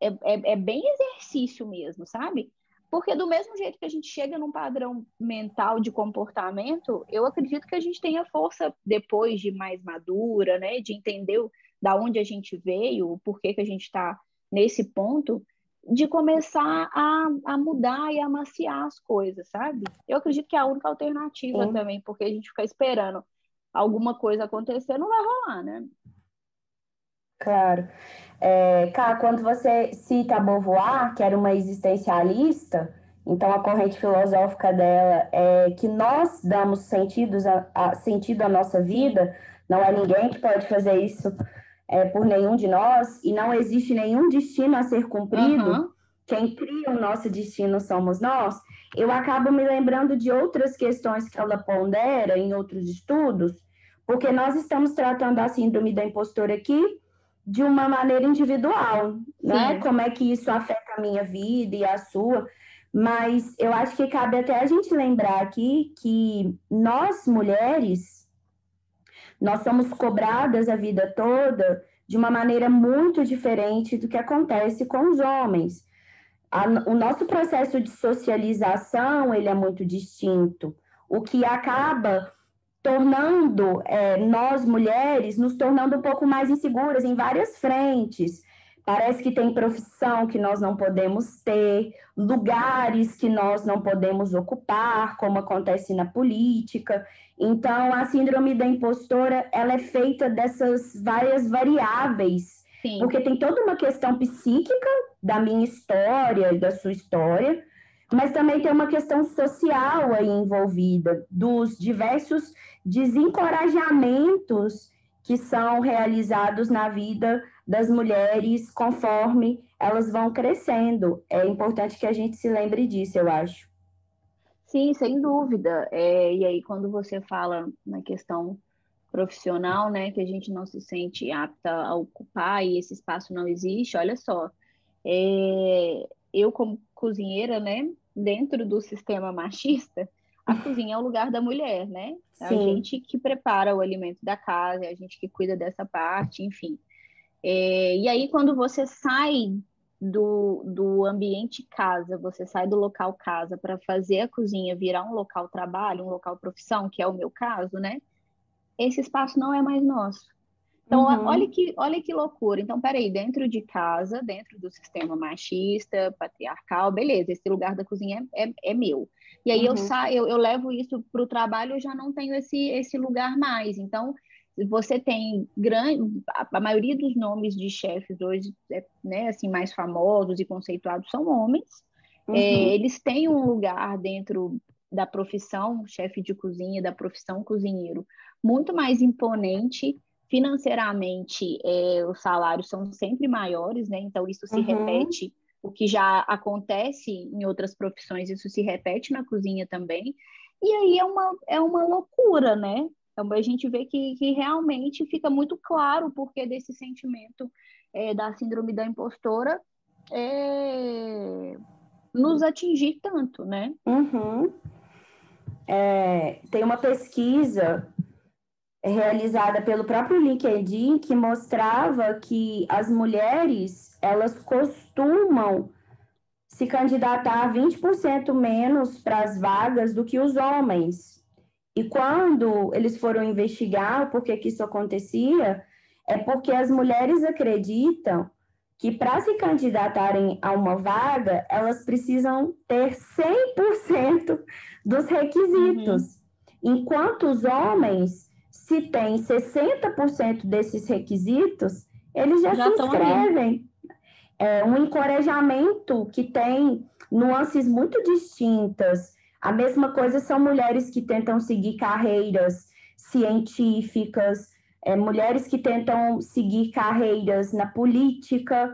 [SPEAKER 1] É, é, é bem exercício mesmo, sabe? Porque do mesmo jeito que a gente chega num padrão mental de comportamento, eu acredito que a gente tenha força depois de mais madura, né? De entender da onde a gente veio, o porquê que a gente está nesse ponto, de começar a, a mudar e amaciar as coisas, sabe? Eu acredito que é a única alternativa Sim. também, porque a gente ficar esperando alguma coisa acontecer, não vai rolar, né?
[SPEAKER 5] Claro. É, Cá, quando você cita a Beauvoir, que era uma existencialista, então a corrente filosófica dela é que nós damos sentidos a, a, sentido à nossa vida, não é ninguém que pode fazer isso é, por nenhum de nós e não existe nenhum destino a ser cumprido, uhum. quem cria o nosso destino somos nós, eu acabo me lembrando de outras questões que ela pondera em outros estudos, porque nós estamos tratando a síndrome da impostora aqui de uma maneira individual, né? Como é que isso afeta a minha vida e a sua. Mas eu acho que cabe até a gente lembrar aqui que nós, mulheres, nós somos cobradas a vida toda de uma maneira muito diferente do que acontece com os homens. A, o nosso processo de socialização ele é muito distinto, o que acaba tornando é, nós mulheres nos tornando um pouco mais inseguras em várias frentes. Parece que tem profissão que nós não podemos ter, lugares que nós não podemos ocupar, como acontece na política. Então, a síndrome da impostora, ela é feita dessas várias variáveis, Sim. porque tem toda uma questão psíquica da minha história e da sua história, mas também tem uma questão social aí envolvida, dos diversos desencorajamentos que são realizados na vida das mulheres conforme elas vão crescendo. É importante que a gente se lembre disso, eu acho.
[SPEAKER 1] Sim, sem dúvida. É, e aí, quando você fala na questão profissional, né, que a gente não se sente apta a ocupar e esse espaço não existe, olha só, é, eu como cozinheira, né, dentro do sistema machista, a cozinha é o lugar da mulher, né? É a gente que prepara o alimento da casa, é a gente que cuida dessa parte, enfim. É, e aí, quando você sai do, do ambiente casa, você sai do local casa para fazer a cozinha virar um local trabalho, um local profissão, que é o meu caso, né? Esse espaço não é mais nosso. Então, uhum. olha, que, olha que loucura. Então, peraí, dentro de casa, dentro do sistema machista, patriarcal, beleza, esse lugar da cozinha é, é, é meu. E aí uhum. eu, sa eu, eu levo isso para o trabalho, eu já não tenho esse, esse lugar mais. Então, você tem grande, a maioria dos nomes de chefes hoje, é, né, assim, mais famosos e conceituados são homens. É, uhum. É, eles têm um lugar dentro da profissão chefe de cozinha, da profissão cozinheiro, muito mais imponente. Financeiramente, é, os salários são sempre maiores, né? Então, isso se uhum. repete. O que já acontece em outras profissões, isso se repete na cozinha também. E aí é uma, é uma loucura, né? Então, a gente vê que, que realmente fica muito claro o porquê desse sentimento é, da síndrome da impostora é, nos atingir tanto, né?
[SPEAKER 5] Uhum. É, tem uma pesquisa realizada pelo próprio LinkedIn que mostrava que as mulheres elas costumam se candidatar 20% menos para as vagas do que os homens. E quando eles foram investigar por que, que isso acontecia, é porque as mulheres acreditam que para se candidatarem a uma vaga, elas precisam ter 100% dos requisitos. Uhum. Enquanto os homens, se têm 60% desses requisitos, eles já, já se inscrevem. É um encorajamento que tem nuances muito distintas a mesma coisa são mulheres que tentam seguir carreiras científicas, é, mulheres que tentam seguir carreiras na política.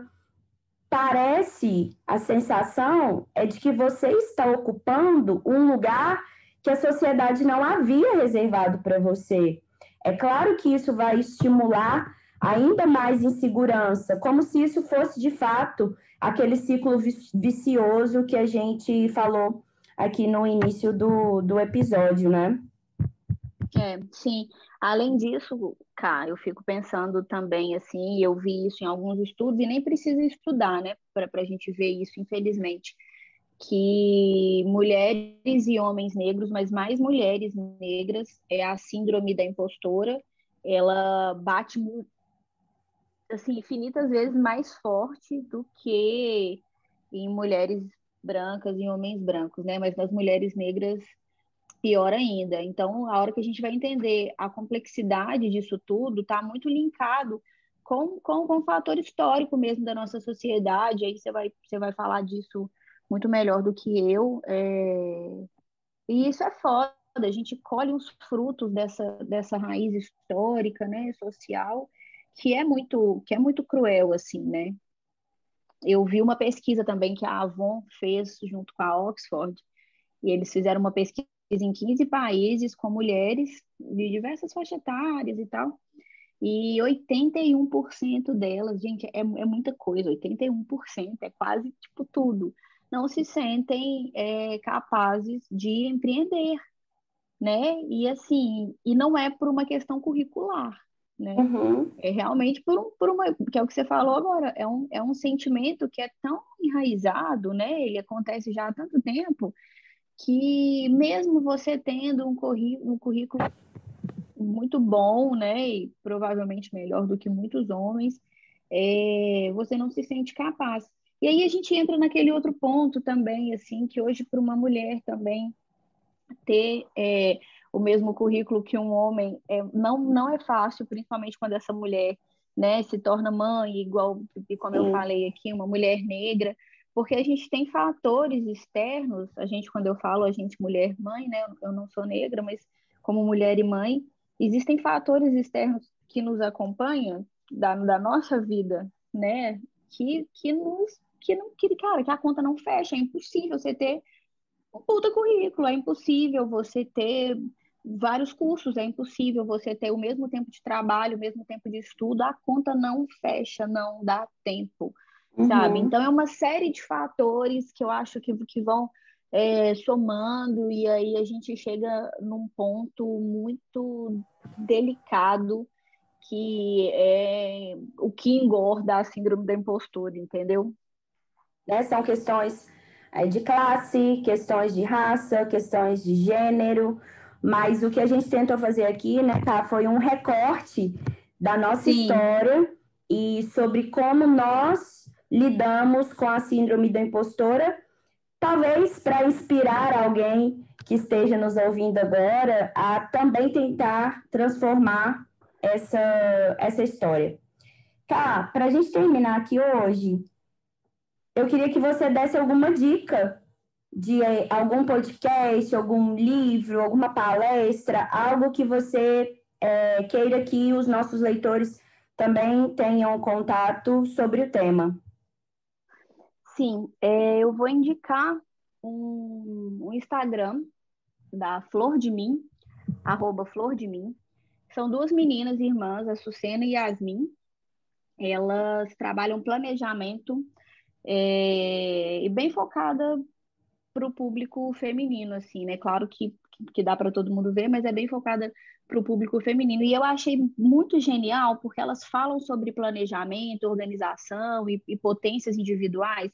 [SPEAKER 5] Parece, a sensação é de que você está ocupando um lugar que a sociedade não havia reservado para você. É claro que isso vai estimular ainda mais insegurança, como se isso fosse de fato aquele ciclo vicioso que a gente falou aqui no início do, do episódio, né?
[SPEAKER 1] É, sim. Além disso, cá, eu fico pensando também, assim, eu vi isso em alguns estudos, e nem precisa estudar, né, para a gente ver isso, infelizmente, que mulheres e homens negros, mas mais mulheres negras, é a síndrome da impostora, ela bate, assim, infinitas vezes mais forte do que em mulheres brancas e homens brancos, né? Mas nas mulheres negras, pior ainda. Então, a hora que a gente vai entender a complexidade disso tudo, está muito linkado com, com, com o fator histórico mesmo da nossa sociedade. Aí você vai, você vai falar disso muito melhor do que eu. É... E isso é foda. A gente colhe os frutos dessa, dessa raiz histórica, né, social, que é muito que é muito cruel assim, né? Eu vi uma pesquisa também que a Avon fez junto com a Oxford, e eles fizeram uma pesquisa em 15 países com mulheres de diversas faixas etárias e tal, e 81% delas, gente, é, é muita coisa, 81% é quase tipo tudo, não se sentem é, capazes de empreender, né? E assim, e não é por uma questão curricular, né? Uhum. É realmente por, um, por uma, que é o que você falou agora, é um, é um sentimento que é tão enraizado, né? Ele acontece já há tanto tempo que mesmo você tendo um, currículo, um currículo muito bom, né? E provavelmente melhor do que muitos homens, é, você não se sente capaz. E aí a gente entra naquele outro ponto também, assim, que hoje para uma mulher também ter é, o mesmo currículo que um homem é, não, não é fácil, principalmente quando essa mulher né, se torna mãe, igual como eu falei aqui, uma mulher negra, porque a gente tem fatores externos, a gente, quando eu falo a gente mulher mãe, né, eu não sou negra, mas como mulher e mãe, existem fatores externos que nos acompanham da, da nossa vida, né, que, que nos, que não, que, cara, que a conta não fecha, é impossível você ter um puta currículo, é impossível você ter vários cursos, é impossível você ter o mesmo tempo de trabalho, o mesmo tempo de estudo, a conta não fecha, não dá tempo, uhum. sabe? Então, é uma série de fatores que eu acho que, que vão é, somando, e aí a gente chega num ponto muito delicado, que é o que engorda a síndrome da impostura, entendeu?
[SPEAKER 5] Né? São questões é, de classe, questões de raça, questões de gênero, mas o que a gente tentou fazer aqui, né, tá, foi um recorte da nossa Sim. história e sobre como nós lidamos com a síndrome da impostora, talvez para inspirar alguém que esteja nos ouvindo agora a também tentar transformar essa, essa história. Tá, para a gente terminar aqui hoje, eu queria que você desse alguma dica de eh, algum podcast, algum livro, alguma palestra, algo que você é, queira que os nossos leitores também tenham contato sobre o tema.
[SPEAKER 1] Sim, é, eu vou indicar um, um, Instagram da Flor de Mim, arroba Flor de Mim. São duas meninas irmãs, a Sucena e a Yasmin. Elas trabalham planejamento é, e bem focada para o público feminino, assim, né? Claro que, que dá para todo mundo ver, mas é bem focada para o público feminino. E eu achei muito genial, porque elas falam sobre planejamento, organização e, e potências individuais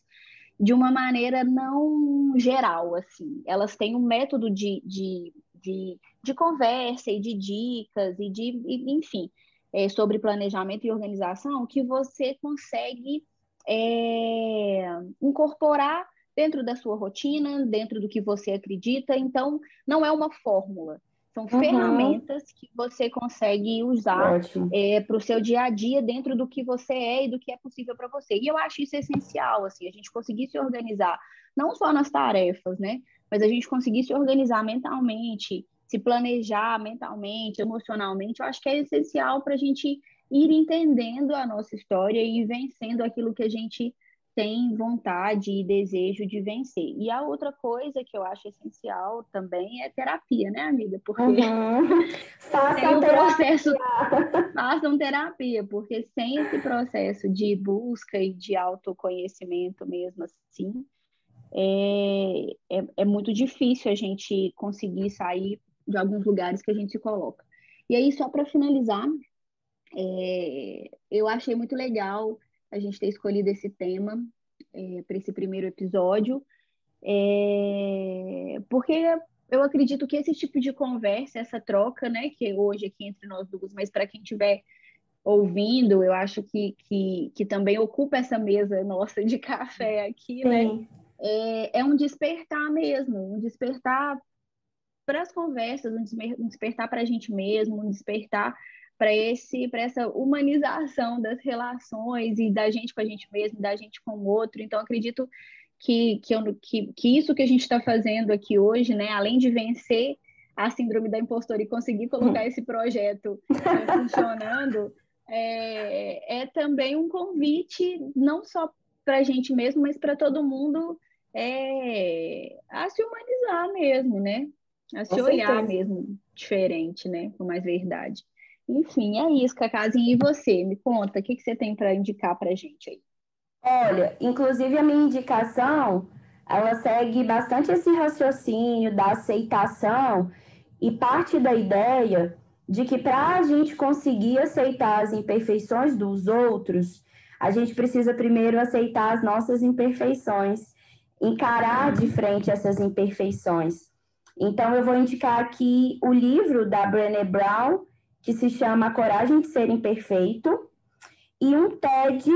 [SPEAKER 1] de uma maneira não geral, assim. Elas têm um método de, de, de, de conversa e de dicas e de, enfim, é, sobre planejamento e organização que você consegue é, incorporar dentro da sua rotina, dentro do que você acredita. Então, não é uma fórmula. São uhum. ferramentas que você consegue usar é, para o seu dia a dia dentro do que você é e do que é possível para você. E eu acho isso essencial, assim, a gente conseguir se organizar, não só nas tarefas, né? Mas a gente conseguir se organizar mentalmente, se planejar mentalmente, emocionalmente, eu acho que é essencial para a gente ir entendendo a nossa história e vencendo aquilo que a gente tem vontade e desejo de vencer. E a outra coisa que eu acho essencial também é terapia, né, amiga? Porque uhum.
[SPEAKER 5] façam um processo,
[SPEAKER 1] façam terapia, porque sem esse processo de busca e de autoconhecimento mesmo assim, é, é, é muito difícil a gente conseguir sair de alguns lugares que a gente se coloca. E aí, só para finalizar, é, eu achei muito legal a gente ter escolhido esse tema é, para esse primeiro episódio, é, porque eu acredito que esse tipo de conversa, essa troca, né, que hoje aqui entre nós duas, mas para quem estiver ouvindo, eu acho que, que, que também ocupa essa mesa nossa de café aqui, né, Sim. né? É, é um despertar mesmo, um despertar para as conversas, um despertar para a gente mesmo, um despertar para esse para essa humanização das relações e da gente com a gente mesmo, da gente com o outro. Então acredito que que, eu, que, que isso que a gente está fazendo aqui hoje, né, além de vencer a síndrome da impostora e conseguir colocar esse projeto né, funcionando, é, é também um convite não só para a gente mesmo, mas para todo mundo é, a se humanizar mesmo, né? A se Com olhar certeza. mesmo diferente, né? Com mais verdade. Enfim, é isso, Cacazinha. E você? Me conta, o que, que você tem para indicar para gente aí?
[SPEAKER 5] Olha, inclusive a minha indicação, ela segue bastante esse raciocínio da aceitação e parte da ideia de que para a gente conseguir aceitar as imperfeições dos outros, a gente precisa primeiro aceitar as nossas imperfeições, encarar de frente essas imperfeições. Então, eu vou indicar aqui o livro da Brené Brown, que se chama Coragem de Ser Imperfeito, e um TED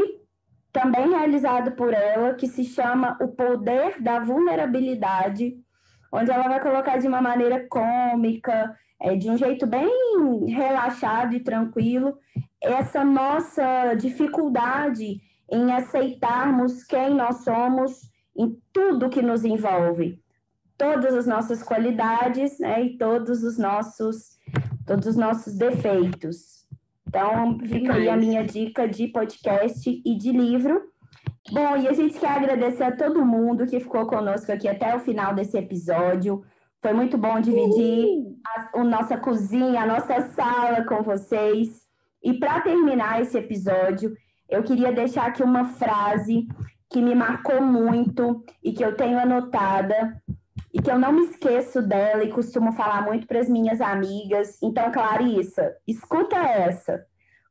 [SPEAKER 5] também realizado por ela, que se chama O Poder da Vulnerabilidade, onde ela vai colocar de uma maneira cômica, é, de um jeito bem relaxado e tranquilo, essa nossa dificuldade em aceitarmos quem nós somos em tudo que nos envolve, todas as nossas qualidades né, e todos os nossos todos os nossos defeitos. Então, fica aí a minha dica de podcast e de livro. Bom, e a gente quer agradecer a todo mundo que ficou conosco aqui até o final desse episódio. Foi muito bom dividir a, a nossa cozinha, a nossa sala com vocês. E para terminar esse episódio, eu queria deixar aqui uma frase que me marcou muito e que eu tenho anotada e que eu não me esqueço dela e costumo falar muito para as minhas amigas. Então, Clarissa, escuta essa.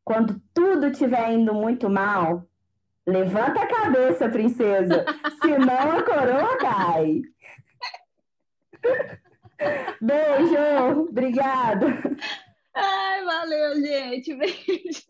[SPEAKER 5] Quando tudo estiver indo muito mal, levanta a cabeça, princesa, senão a coroa cai. Beijo, obrigada.
[SPEAKER 1] Ai, valeu, gente. Beijo.